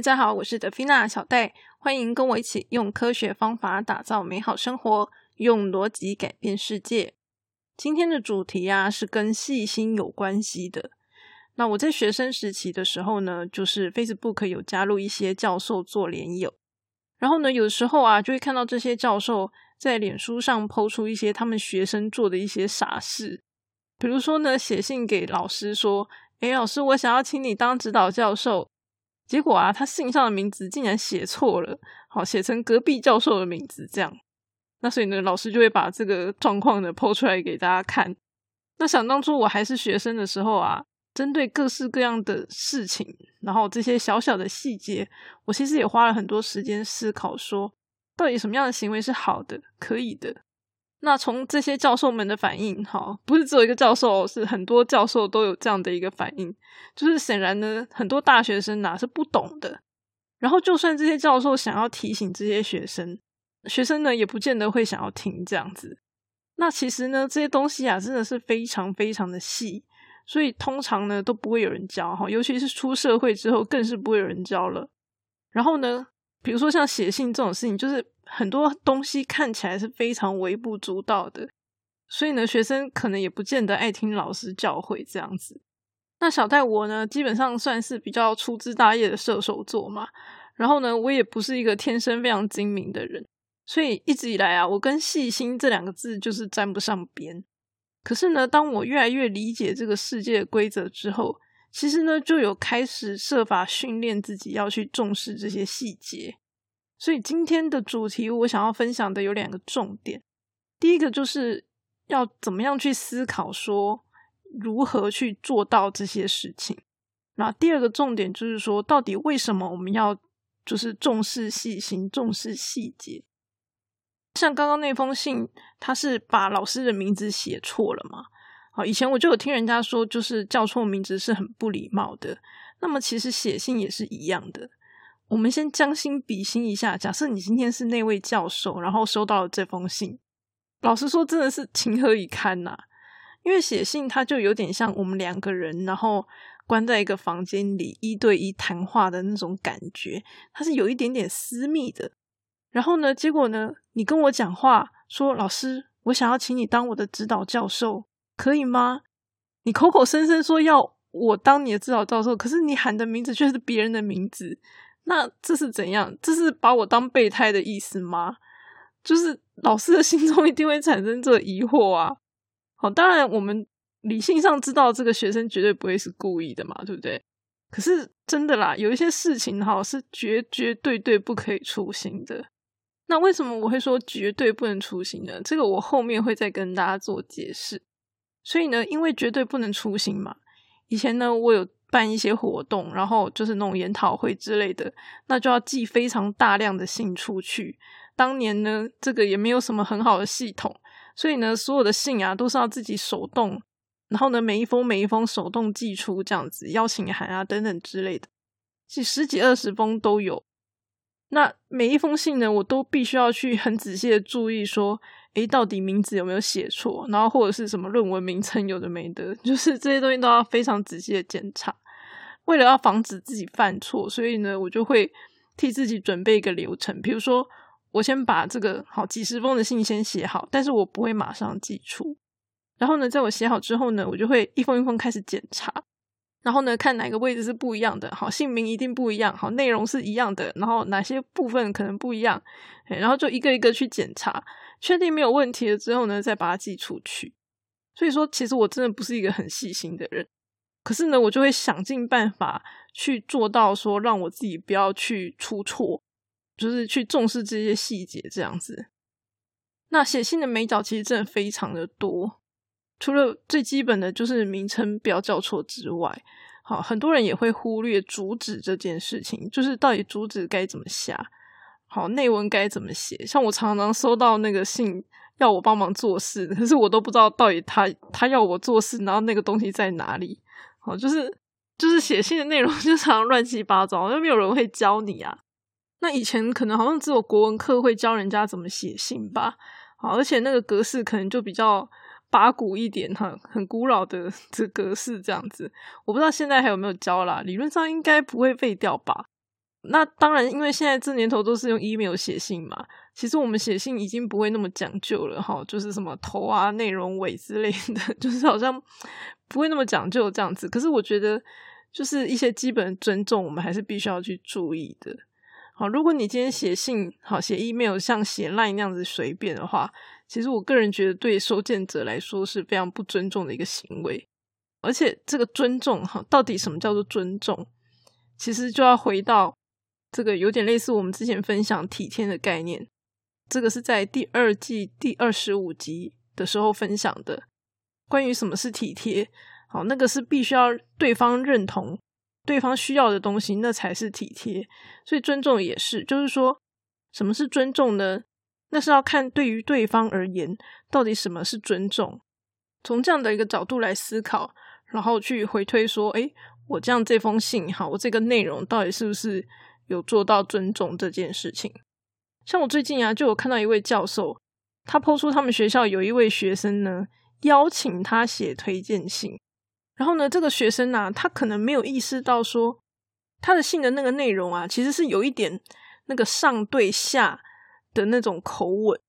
大家好，我是德菲娜小戴，欢迎跟我一起用科学方法打造美好生活，用逻辑改变世界。今天的主题啊是跟细心有关系的。那我在学生时期的时候呢，就是 Facebook 有加入一些教授做连友，然后呢，有时候啊就会看到这些教授在脸书上抛出一些他们学生做的一些傻事，比如说呢，写信给老师说：“诶，老师，我想要请你当指导教授。”结果啊，他信上的名字竟然写错了，好写成隔壁教授的名字这样。那所以呢，老师就会把这个状况呢剖出来给大家看。那想当初我还是学生的时候啊，针对各式各样的事情，然后这些小小的细节，我其实也花了很多时间思考，说到底什么样的行为是好的、可以的。那从这些教授们的反应，哈，不是只有一个教授，是很多教授都有这样的一个反应，就是显然呢，很多大学生哪是不懂的。然后，就算这些教授想要提醒这些学生，学生呢也不见得会想要听这样子。那其实呢，这些东西啊，真的是非常非常的细，所以通常呢都不会有人教哈，尤其是出社会之后，更是不会有人教了。然后呢，比如说像写信这种事情，就是。很多东西看起来是非常微不足道的，所以呢，学生可能也不见得爱听老师教诲这样子。那小戴我呢，基本上算是比较粗枝大叶的射手座嘛。然后呢，我也不是一个天生非常精明的人，所以一直以来啊，我跟细心这两个字就是沾不上边。可是呢，当我越来越理解这个世界规则之后，其实呢，就有开始设法训练自己要去重视这些细节。所以今天的主题，我想要分享的有两个重点。第一个就是要怎么样去思考，说如何去做到这些事情。那第二个重点就是说，到底为什么我们要就是重视细心、重视细节？像刚刚那封信，他是把老师的名字写错了嘛？好，以前我就有听人家说，就是叫错名字是很不礼貌的。那么其实写信也是一样的。我们先将心比心一下，假设你今天是那位教授，然后收到了这封信，老实说，真的是情何以堪呐！因为写信，它就有点像我们两个人，然后关在一个房间里一对一谈话的那种感觉，它是有一点点私密的。然后呢，结果呢，你跟我讲话说：“老师，我想要请你当我的指导教授，可以吗？”你口口声声说要我当你的指导教授，可是你喊的名字却是别人的名字。那这是怎样？这是把我当备胎的意思吗？就是老师的 心中一定会产生这疑惑啊。好，当然我们理性上知道这个学生绝对不会是故意的嘛，对不对？可是真的啦，有一些事情哈是绝绝对对不可以出行的。那为什么我会说绝对不能出行呢？这个我后面会再跟大家做解释。所以呢，因为绝对不能出行嘛，以前呢我有。办一些活动，然后就是那种研讨会之类的，那就要寄非常大量的信出去。当年呢，这个也没有什么很好的系统，所以呢，所有的信啊都是要自己手动，然后呢，每一封每一封手动寄出，这样子邀请函啊等等之类的，几十几二十封都有。那每一封信呢，我都必须要去很仔细的注意说。诶，到底名字有没有写错？然后或者是什么论文名称有的没的，就是这些东西都要非常仔细的检查。为了要防止自己犯错，所以呢，我就会替自己准备一个流程。比如说，我先把这个好几十封的信先写好，但是我不会马上寄出。然后呢，在我写好之后呢，我就会一封一封开始检查。然后呢，看哪个位置是不一样的，好，姓名一定不一样，好，内容是一样的，然后哪些部分可能不一样，然后就一个一个去检查。确定没有问题了之后呢，再把它寄出去。所以说，其实我真的不是一个很细心的人，可是呢，我就会想尽办法去做到说，让我自己不要去出错，就是去重视这些细节这样子。那写信的美角其实真的非常的多，除了最基本的就是名称不要叫错之外，好，很多人也会忽略主旨这件事情，就是到底主旨该怎么下。好，内文该怎么写？像我常常收到那个信，要我帮忙做事，可是我都不知道到底他他要我做事，然后那个东西在哪里？好，就是就是写信的内容 就常常乱七八糟，又没有人会教你啊。那以前可能好像只有国文课会教人家怎么写信吧。好，而且那个格式可能就比较八股一点，哈，很古老的 这格式这样子。我不知道现在还有没有教啦，理论上应该不会废掉吧。那当然，因为现在这年头都是用 email 写信嘛，其实我们写信已经不会那么讲究了哈，就是什么头啊、内容尾之类的，就是好像不会那么讲究这样子。可是我觉得，就是一些基本尊重，我们还是必须要去注意的。好，如果你今天写信，好写 email 像写烂那样子随便的话，其实我个人觉得对收件者来说是非常不尊重的一个行为。而且这个尊重哈，到底什么叫做尊重？其实就要回到。这个有点类似我们之前分享体贴的概念，这个是在第二季第二十五集的时候分享的。关于什么是体贴，好，那个是必须要对方认同、对方需要的东西，那才是体贴。所以尊重也是，就是说什么是尊重呢？那是要看对于对方而言，到底什么是尊重。从这样的一个角度来思考，然后去回推说，诶，我这样这封信，好，我这个内容到底是不是？有做到尊重这件事情，像我最近啊，就有看到一位教授，他抛出他们学校有一位学生呢，邀请他写推荐信，然后呢，这个学生啊，他可能没有意识到说，他的信的那个内容啊，其实是有一点那个上对下的那种口吻，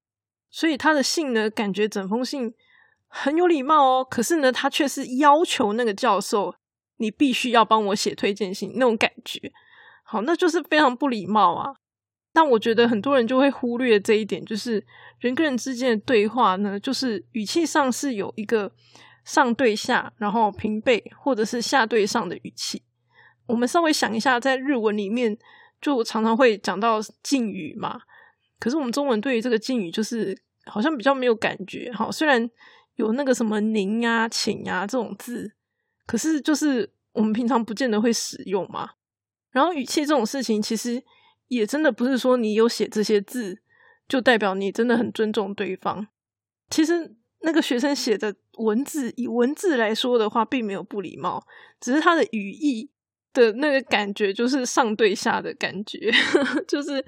所以他的信呢，感觉整封信很有礼貌哦，可是呢，他却是要求那个教授，你必须要帮我写推荐信那种感觉。好，那就是非常不礼貌啊！但我觉得很多人就会忽略这一点，就是人跟人之间的对话呢，就是语气上是有一个上对下，然后平辈或者是下对上的语气。我们稍微想一下，在日文里面就常常会讲到敬语嘛，可是我们中文对于这个敬语就是好像比较没有感觉。好，虽然有那个什么您啊、请啊这种字，可是就是我们平常不见得会使用嘛。然后语气这种事情，其实也真的不是说你有写这些字，就代表你真的很尊重对方。其实那个学生写的文字，以文字来说的话，并没有不礼貌，只是他的语义的那个感觉，就是上对下的感觉，就是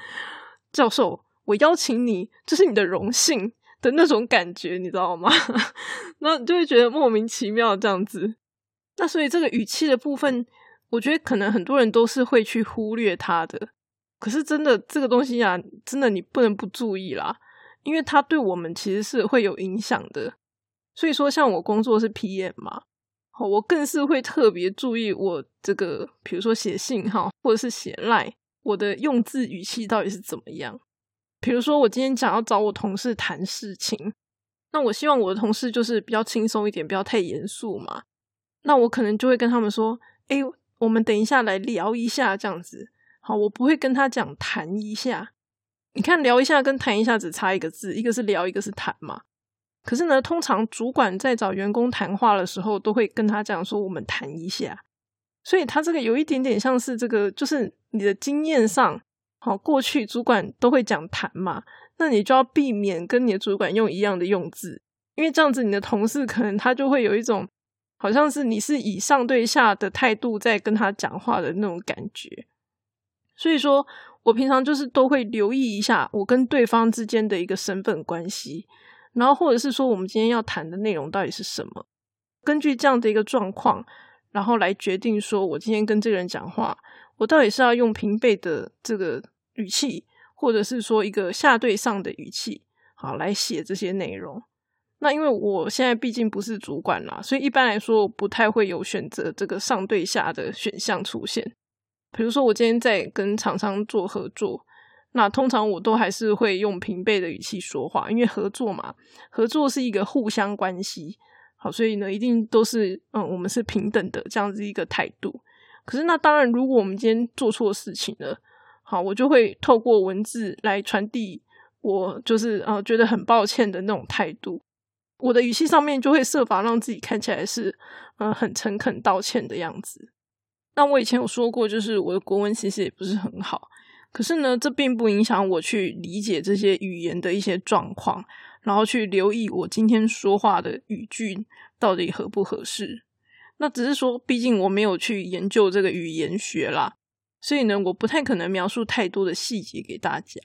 教授，我邀请你，这是你的荣幸的那种感觉，你知道吗？那就会觉得莫名其妙这样子。那所以这个语气的部分。我觉得可能很多人都是会去忽略它的，可是真的这个东西啊，真的你不能不注意啦，因为它对我们其实是会有影响的。所以说，像我工作是 PM 嘛，我更是会特别注意我这个，比如说写信哈，或者是写赖，我的用字语气到底是怎么样。比如说我今天讲要找我同事谈事情，那我希望我的同事就是比较轻松一点，不要太严肃嘛。那我可能就会跟他们说，哎。我们等一下来聊一下，这样子好。我不会跟他讲谈一下，你看聊一下跟谈一下只差一个字，一个是聊，一个是谈嘛。可是呢，通常主管在找员工谈话的时候，都会跟他讲说我们谈一下。所以他这个有一点点像是这个，就是你的经验上，好过去主管都会讲谈嘛，那你就要避免跟你的主管用一样的用字，因为这样子你的同事可能他就会有一种。好像是你是以上对下的态度在跟他讲话的那种感觉，所以说我平常就是都会留意一下我跟对方之间的一个身份关系，然后或者是说我们今天要谈的内容到底是什么，根据这样的一个状况，然后来决定说我今天跟这个人讲话，我到底是要用平辈的这个语气，或者是说一个下对上的语气，好来写这些内容。那因为我现在毕竟不是主管啦，所以一般来说不太会有选择这个上对下的选项出现。比如说我今天在跟厂商做合作，那通常我都还是会用平辈的语气说话，因为合作嘛，合作是一个互相关系，好，所以呢一定都是嗯，我们是平等的这样子一个态度。可是那当然，如果我们今天做错事情了，好，我就会透过文字来传递我就是呃觉得很抱歉的那种态度。我的语气上面就会设法让自己看起来是，嗯，很诚恳道歉的样子。那我以前有说过，就是我的国文其实也不是很好，可是呢，这并不影响我去理解这些语言的一些状况，然后去留意我今天说话的语句到底合不合适。那只是说，毕竟我没有去研究这个语言学啦，所以呢，我不太可能描述太多的细节给大家。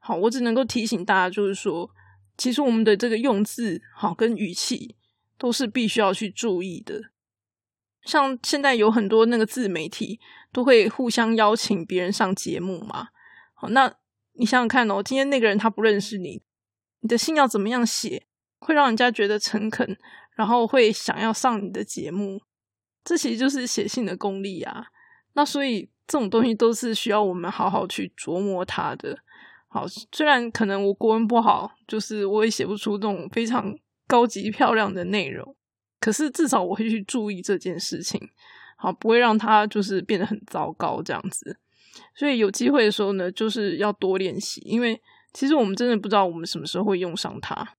好，我只能够提醒大家，就是说。其实我们的这个用字好跟语气都是必须要去注意的。像现在有很多那个自媒体都会互相邀请别人上节目嘛。好，那你想想看哦，今天那个人他不认识你，你的信要怎么样写，会让人家觉得诚恳，然后会想要上你的节目？这其实就是写信的功力啊。那所以这种东西都是需要我们好好去琢磨它的。好，虽然可能我国文不好，就是我也写不出这种非常高级漂亮的内容。可是至少我会去注意这件事情，好，不会让它就是变得很糟糕这样子。所以有机会的时候呢，就是要多练习，因为其实我们真的不知道我们什么时候会用上它。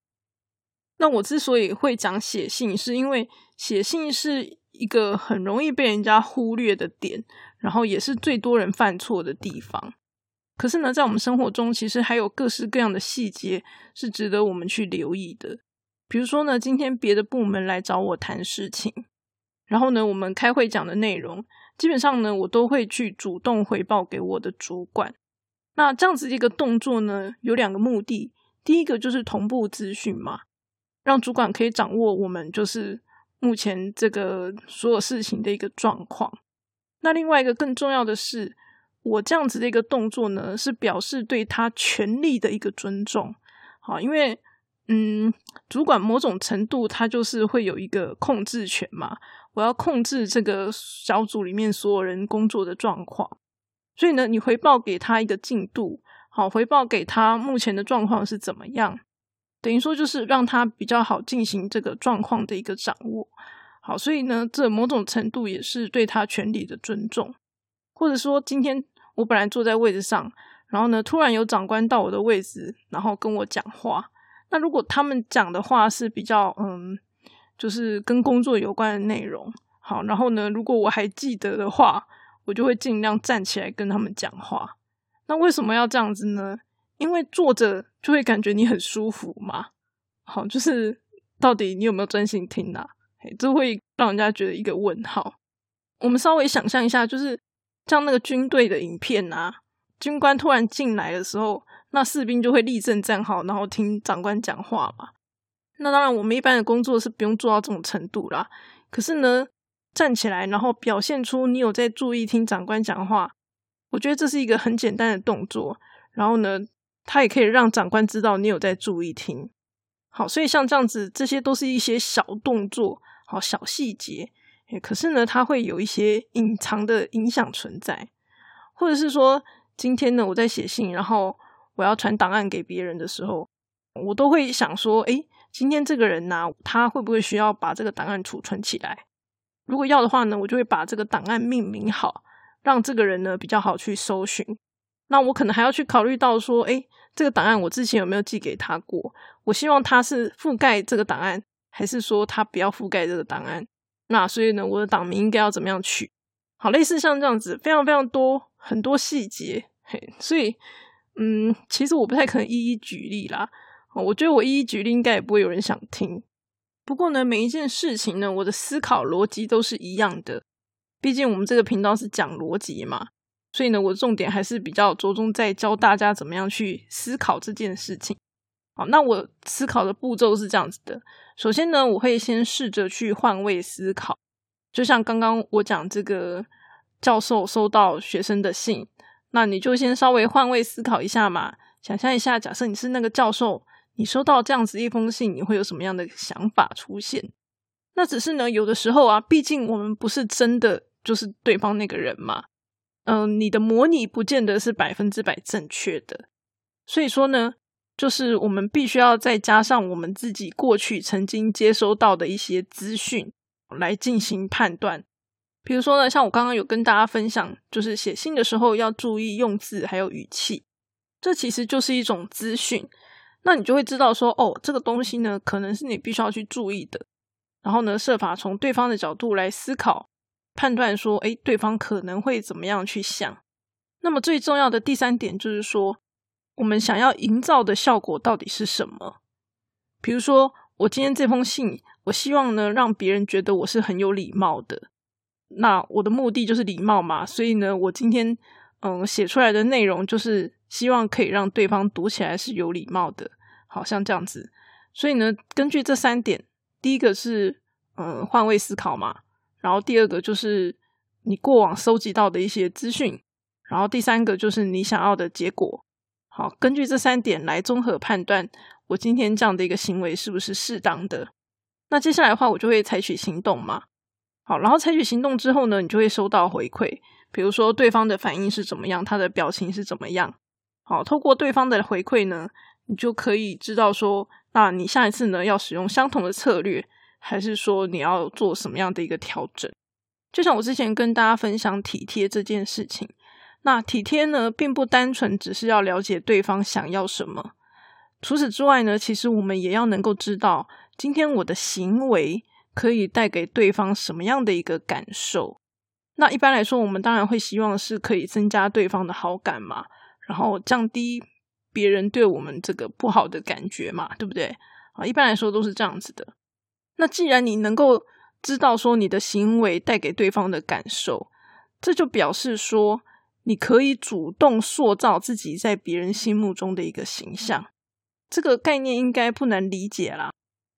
那我之所以会讲写信，是因为写信是一个很容易被人家忽略的点，然后也是最多人犯错的地方。可是呢，在我们生活中，其实还有各式各样的细节是值得我们去留意的。比如说呢，今天别的部门来找我谈事情，然后呢，我们开会讲的内容，基本上呢，我都会去主动回报给我的主管。那这样子一个动作呢，有两个目的，第一个就是同步资讯嘛，让主管可以掌握我们就是目前这个所有事情的一个状况。那另外一个更重要的是，我这样子的一个动作呢，是表示对他权力的一个尊重。好，因为。嗯，主管某种程度他就是会有一个控制权嘛，我要控制这个小组里面所有人工作的状况，所以呢，你回报给他一个进度，好，回报给他目前的状况是怎么样，等于说就是让他比较好进行这个状况的一个掌握，好，所以呢，这某种程度也是对他权利的尊重，或者说今天我本来坐在位置上，然后呢，突然有长官到我的位置，然后跟我讲话。那如果他们讲的话是比较嗯，就是跟工作有关的内容，好，然后呢，如果我还记得的话，我就会尽量站起来跟他们讲话。那为什么要这样子呢？因为坐着就会感觉你很舒服嘛。好，就是到底你有没有专心听啊？这会让人家觉得一个问号。我们稍微想象一下，就是像那个军队的影片啊，军官突然进来的时候。那士兵就会立正站好，然后听长官讲话嘛。那当然，我们一般的工作是不用做到这种程度啦。可是呢，站起来，然后表现出你有在注意听长官讲话，我觉得这是一个很简单的动作。然后呢，他也可以让长官知道你有在注意听。好，所以像这样子，这些都是一些小动作，好小细节。可是呢，它会有一些隐藏的影响存在，或者是说，今天呢，我在写信，然后。我要传档案给别人的时候，我都会想说：哎，今天这个人呢，他会不会需要把这个档案储存起来？如果要的话呢，我就会把这个档案命名好，让这个人呢比较好去搜寻。那我可能还要去考虑到说：哎，这个档案我之前有没有寄给他过？我希望他是覆盖这个档案，还是说他不要覆盖这个档案？那所以呢，我的档名应该要怎么样取？好，类似像这样子，非常非常多很多细节，嘿，所以。嗯，其实我不太可能一一举例啦。我觉得我一一举例，应该也不会有人想听。不过呢，每一件事情呢，我的思考逻辑都是一样的。毕竟我们这个频道是讲逻辑嘛，所以呢，我重点还是比较着重在教大家怎么样去思考这件事情。好，那我思考的步骤是这样子的：首先呢，我会先试着去换位思考，就像刚刚我讲这个教授收到学生的信。那你就先稍微换位思考一下嘛，想象一下，假设你是那个教授，你收到这样子一封信，你会有什么样的想法出现？那只是呢，有的时候啊，毕竟我们不是真的就是对方那个人嘛，嗯，你的模拟不见得是百分之百正确的，所以说呢，就是我们必须要再加上我们自己过去曾经接收到的一些资讯来进行判断。比如说呢，像我刚刚有跟大家分享，就是写信的时候要注意用字还有语气，这其实就是一种资讯。那你就会知道说，哦，这个东西呢，可能是你必须要去注意的。然后呢，设法从对方的角度来思考、判断，说，哎，对方可能会怎么样去想。那么最重要的第三点就是说，我们想要营造的效果到底是什么？比如说，我今天这封信，我希望呢，让别人觉得我是很有礼貌的。那我的目的就是礼貌嘛，所以呢，我今天嗯写出来的内容就是希望可以让对方读起来是有礼貌的，好像这样子。所以呢，根据这三点，第一个是嗯换位思考嘛，然后第二个就是你过往收集到的一些资讯，然后第三个就是你想要的结果。好，根据这三点来综合判断，我今天这样的一个行为是不是适当的。那接下来的话，我就会采取行动嘛。好，然后采取行动之后呢，你就会收到回馈，比如说对方的反应是怎么样，他的表情是怎么样。好，透过对方的回馈呢，你就可以知道说，那你下一次呢要使用相同的策略，还是说你要做什么样的一个调整？就像我之前跟大家分享体贴这件事情，那体贴呢，并不单纯只是要了解对方想要什么，除此之外呢，其实我们也要能够知道。今天我的行为可以带给对方什么样的一个感受？那一般来说，我们当然会希望是可以增加对方的好感嘛，然后降低别人对我们这个不好的感觉嘛，对不对？啊，一般来说都是这样子的。那既然你能够知道说你的行为带给对方的感受，这就表示说你可以主动塑造自己在别人心目中的一个形象。这个概念应该不难理解啦。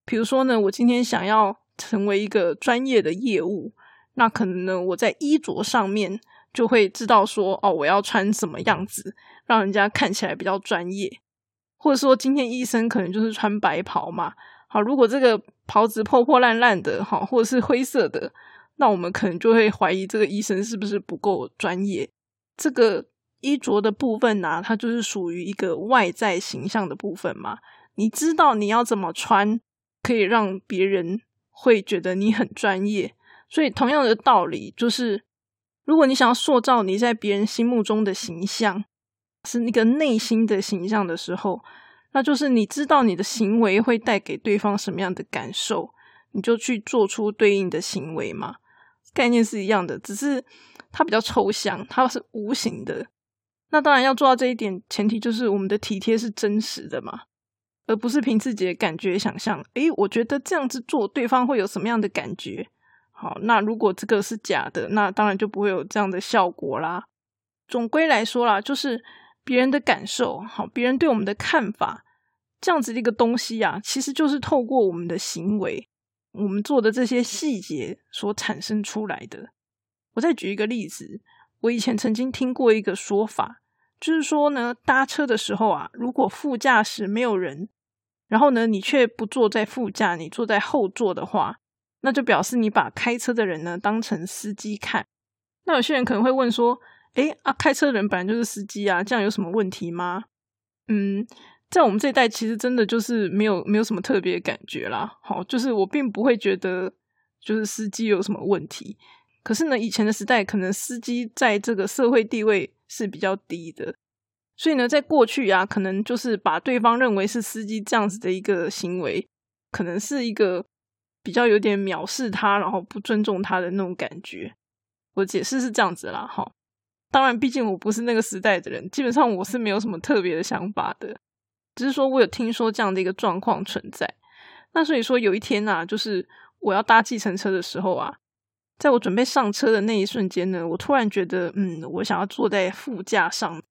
比如说呢，我今天想要成为一个专业的业务，那可能呢，我在衣着上面就会知道说，哦，我要穿什么样子，让人家看起来比较专业。或者说，今天医生可能就是穿白袍嘛。好，如果这个袍子破破烂烂的，哈，或者是灰色的，那我们可能就会怀疑这个医生是不是不够专业。这个衣着的部分呢，它就是属于一个外在形象的部分嘛。你知道你要怎么穿。可以让别人会觉得你很专业，所以同样的道理就是，如果你想要塑造你在别人心目中的形象，是那个内心的形象的时候，那就是你知道你的行为会带给对方什么样的感受，你就去做出对应的行为嘛。概念是一样的，只是它比较抽象，它是无形的。那当然要做到这一点，前提就是我们的体贴是真实的嘛。而不是凭自己的感觉想象，诶，我觉得这样子做对方会有什么样的感觉？好，那如果这个是假的，那当然就不会有这样的效果啦。总归来说啦，就是别人的感受，好，别人对我们的看法，这样子的一个东西啊，其实就是透过我们的行为，我们做的这些细节所产生出来的。我再举一个例子，我以前曾经听过一个说法，就是说呢，搭车的时候啊，如果副驾驶没有人。然后呢，你却不坐在副驾，你坐在后座的话，那就表示你把开车的人呢当成司机看。那有些人可能会问说：“诶啊，开车的人本来就是司机啊，这样有什么问题吗？”嗯，在我们这一代，其实真的就是没有没有什么特别感觉啦。好，就是我并不会觉得就是司机有什么问题。可是呢，以前的时代，可能司机在这个社会地位是比较低的。所以呢，在过去啊，可能就是把对方认为是司机这样子的一个行为，可能是一个比较有点藐视他，然后不尊重他的那种感觉。我解释是这样子啦，哈。当然，毕竟我不是那个时代的人，基本上我是没有什么特别的想法的，只是说我有听说这样的一个状况存在。那所以说，有一天啊，就是我要搭计程车的时候啊，在我准备上车的那一瞬间呢，我突然觉得，嗯，我想要坐在副驾上。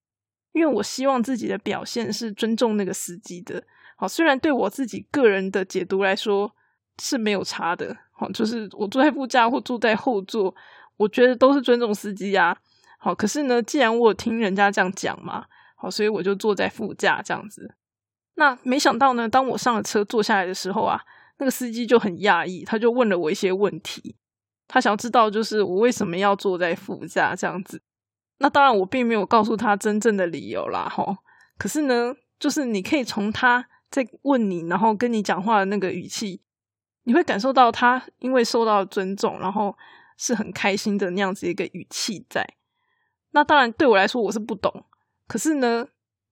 因为我希望自己的表现是尊重那个司机的，好，虽然对我自己个人的解读来说是没有差的，好，就是我坐在副驾或坐在后座，我觉得都是尊重司机呀，好，可是呢，既然我听人家这样讲嘛，好，所以我就坐在副驾这样子。那没想到呢，当我上了车坐下来的时候啊，那个司机就很讶异，他就问了我一些问题，他想要知道就是我为什么要坐在副驾这样子。那当然，我并没有告诉他真正的理由啦，哈。可是呢，就是你可以从他在问你，然后跟你讲话的那个语气，你会感受到他因为受到尊重，然后是很开心的那样子一个语气在。那当然，对我来说我是不懂，可是呢，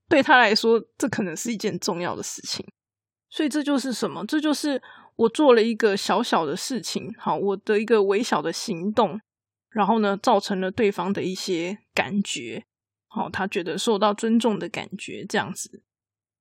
对他来说，这可能是一件重要的事情。所以这就是什么？这就是我做了一个小小的事情，好，我的一个微小的行动。然后呢，造成了对方的一些感觉，好，他觉得受到尊重的感觉，这样子。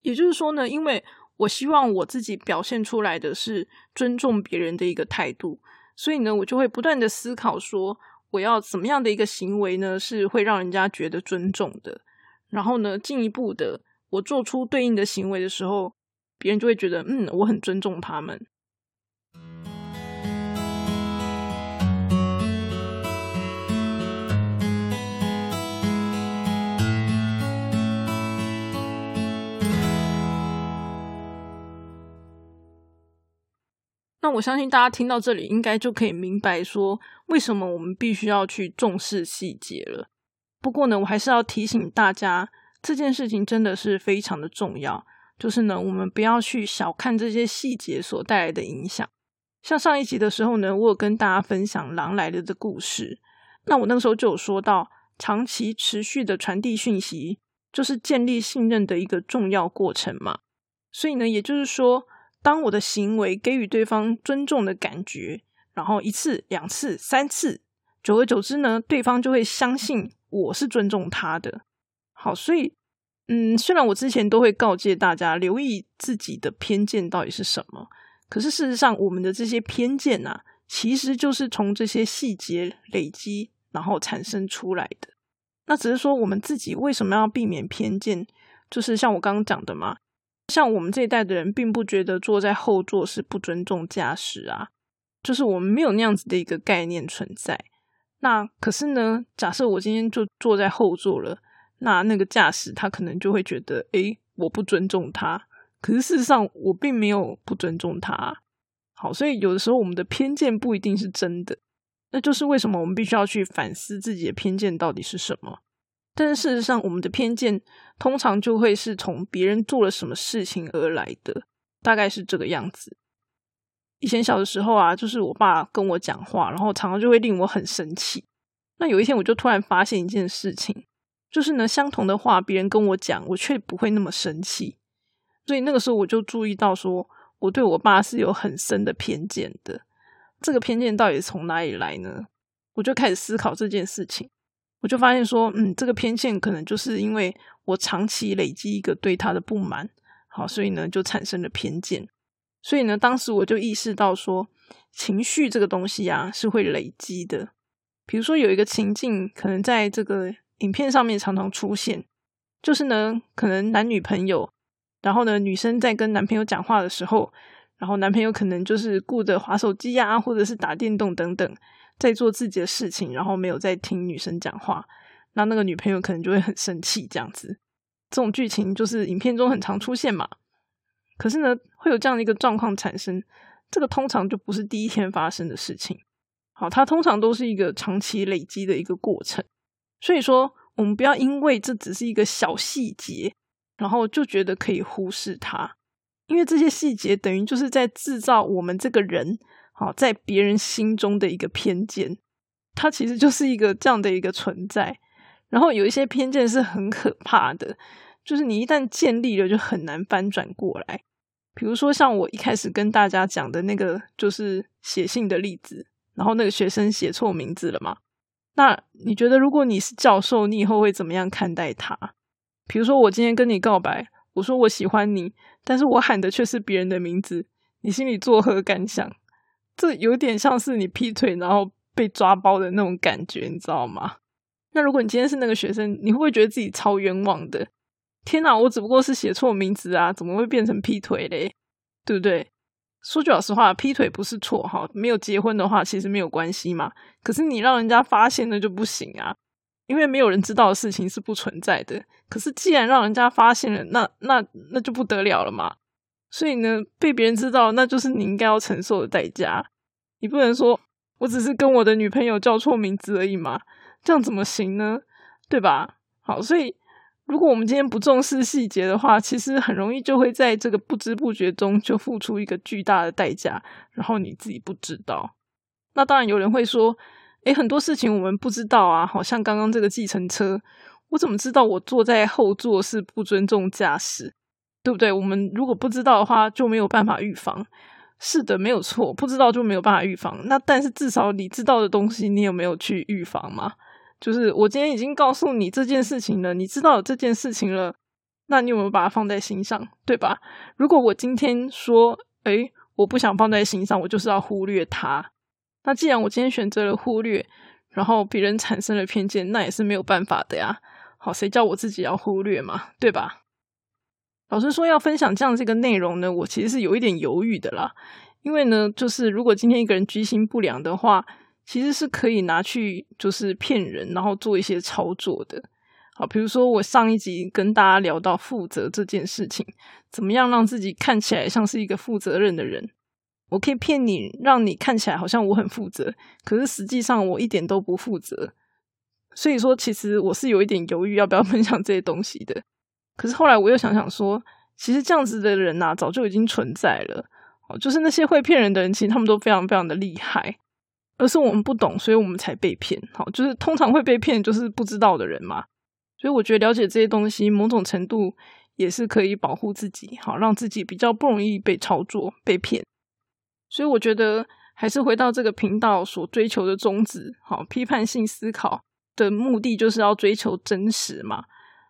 也就是说呢，因为我希望我自己表现出来的是尊重别人的一个态度，所以呢，我就会不断的思考说，我要怎么样的一个行为呢，是会让人家觉得尊重的。然后呢，进一步的，我做出对应的行为的时候，别人就会觉得，嗯，我很尊重他们。那我相信大家听到这里，应该就可以明白说，为什么我们必须要去重视细节了。不过呢，我还是要提醒大家，这件事情真的是非常的重要。就是呢，我们不要去小看这些细节所带来的影响。像上一集的时候呢，我有跟大家分享狼来了的故事。那我那个时候就有说到，长期持续的传递讯息，就是建立信任的一个重要过程嘛。所以呢，也就是说。当我的行为给予对方尊重的感觉，然后一次、两次、三次，久而久之呢，对方就会相信我是尊重他的。好，所以，嗯，虽然我之前都会告诫大家留意自己的偏见到底是什么，可是事实上，我们的这些偏见啊，其实就是从这些细节累积，然后产生出来的。那只是说，我们自己为什么要避免偏见？就是像我刚刚讲的嘛。像我们这一代的人，并不觉得坐在后座是不尊重驾驶啊，就是我们没有那样子的一个概念存在。那可是呢，假设我今天就坐在后座了，那那个驾驶他可能就会觉得，诶，我不尊重他。可是事实上，我并没有不尊重他。好，所以有的时候我们的偏见不一定是真的。那就是为什么我们必须要去反思自己的偏见到底是什么。但是事实上，我们的偏见通常就会是从别人做了什么事情而来的，大概是这个样子。以前小的时候啊，就是我爸跟我讲话，然后常常就会令我很生气。那有一天，我就突然发现一件事情，就是呢，相同的话别人跟我讲，我却不会那么生气。所以那个时候，我就注意到说，我对我爸是有很深的偏见的。这个偏见到底从哪里来呢？我就开始思考这件事情。我就发现说，嗯，这个偏见可能就是因为我长期累积一个对他的不满，好，所以呢就产生了偏见。所以呢，当时我就意识到说，情绪这个东西啊是会累积的。比如说有一个情境，可能在这个影片上面常常出现，就是呢，可能男女朋友，然后呢，女生在跟男朋友讲话的时候，然后男朋友可能就是顾着划手机啊，或者是打电动等等。在做自己的事情，然后没有在听女生讲话，那那个女朋友可能就会很生气。这样子，这种剧情就是影片中很常出现嘛。可是呢，会有这样的一个状况产生，这个通常就不是第一天发生的事情。好，它通常都是一个长期累积的一个过程。所以说，我们不要因为这只是一个小细节，然后就觉得可以忽视它，因为这些细节等于就是在制造我们这个人。好，在别人心中的一个偏见，它其实就是一个这样的一个存在。然后有一些偏见是很可怕的，就是你一旦建立了，就很难翻转过来。比如说，像我一开始跟大家讲的那个，就是写信的例子，然后那个学生写错名字了嘛？那你觉得，如果你是教授，你以后会怎么样看待他？比如说，我今天跟你告白，我说我喜欢你，但是我喊的却是别人的名字，你心里作何感想？这有点像是你劈腿然后被抓包的那种感觉，你知道吗？那如果你今天是那个学生，你会不会觉得自己超冤枉的？天哪，我只不过是写错名字啊，怎么会变成劈腿嘞？对不对？说句老实话，劈腿不是错哈，没有结婚的话其实没有关系嘛。可是你让人家发现了就不行啊，因为没有人知道的事情是不存在的。可是既然让人家发现了，那那那就不得了了嘛。所以呢，被别人知道，那就是你应该要承受的代价。你不能说我只是跟我的女朋友叫错名字而已嘛？这样怎么行呢？对吧？好，所以如果我们今天不重视细节的话，其实很容易就会在这个不知不觉中就付出一个巨大的代价，然后你自己不知道。那当然有人会说：“诶，很多事情我们不知道啊，好像刚刚这个计程车，我怎么知道我坐在后座是不尊重驾驶？”对不对？我们如果不知道的话，就没有办法预防。是的，没有错，不知道就没有办法预防。那但是至少你知道的东西，你有没有去预防嘛？就是我今天已经告诉你这件事情了，你知道这件事情了，那你有没有把它放在心上？对吧？如果我今天说，诶，我不想放在心上，我就是要忽略它。那既然我今天选择了忽略，然后别人产生了偏见，那也是没有办法的呀。好，谁叫我自己要忽略嘛？对吧？老实说，要分享这样这个内容呢，我其实是有一点犹豫的啦。因为呢，就是如果今天一个人居心不良的话，其实是可以拿去就是骗人，然后做一些操作的。好，比如说我上一集跟大家聊到负责这件事情，怎么样让自己看起来像是一个负责任的人？我可以骗你，让你看起来好像我很负责，可是实际上我一点都不负责。所以说，其实我是有一点犹豫要不要分享这些东西的。可是后来我又想想说，其实这样子的人呐，早就已经存在了。哦，就是那些会骗人的人，其实他们都非常非常的厉害，而是我们不懂，所以我们才被骗。好，就是通常会被骗，就是不知道的人嘛。所以我觉得了解这些东西，某种程度也是可以保护自己，好让自己比较不容易被操作、被骗。所以我觉得还是回到这个频道所追求的宗旨，好，批判性思考的目的就是要追求真实嘛。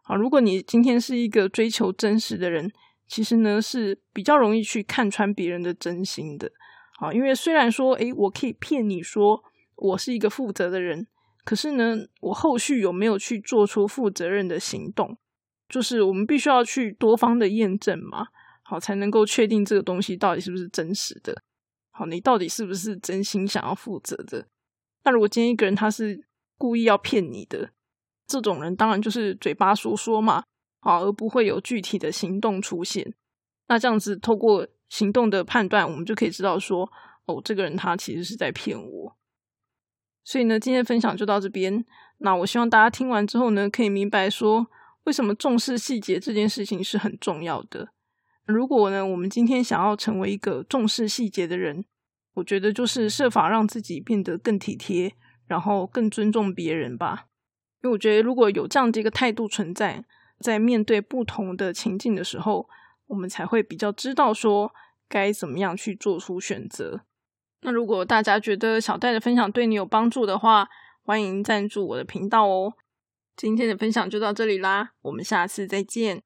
好，如果你今天是一个追求真实的人。其实呢是比较容易去看穿别人的真心的，好，因为虽然说，诶，我可以骗你说我是一个负责的人，可是呢，我后续有没有去做出负责任的行动，就是我们必须要去多方的验证嘛，好，才能够确定这个东西到底是不是真实的，好，你到底是不是真心想要负责的？那如果今天一个人他是故意要骗你的，这种人当然就是嘴巴说说嘛。好，而不会有具体的行动出现。那这样子，透过行动的判断，我们就可以知道说，哦，这个人他其实是在骗我。所以呢，今天分享就到这边。那我希望大家听完之后呢，可以明白说，为什么重视细节这件事情是很重要的。如果呢，我们今天想要成为一个重视细节的人，我觉得就是设法让自己变得更体贴，然后更尊重别人吧。因为我觉得，如果有这样的一个态度存在。在面对不同的情境的时候，我们才会比较知道说该怎么样去做出选择。那如果大家觉得小戴的分享对你有帮助的话，欢迎赞助我的频道哦。今天的分享就到这里啦，我们下次再见。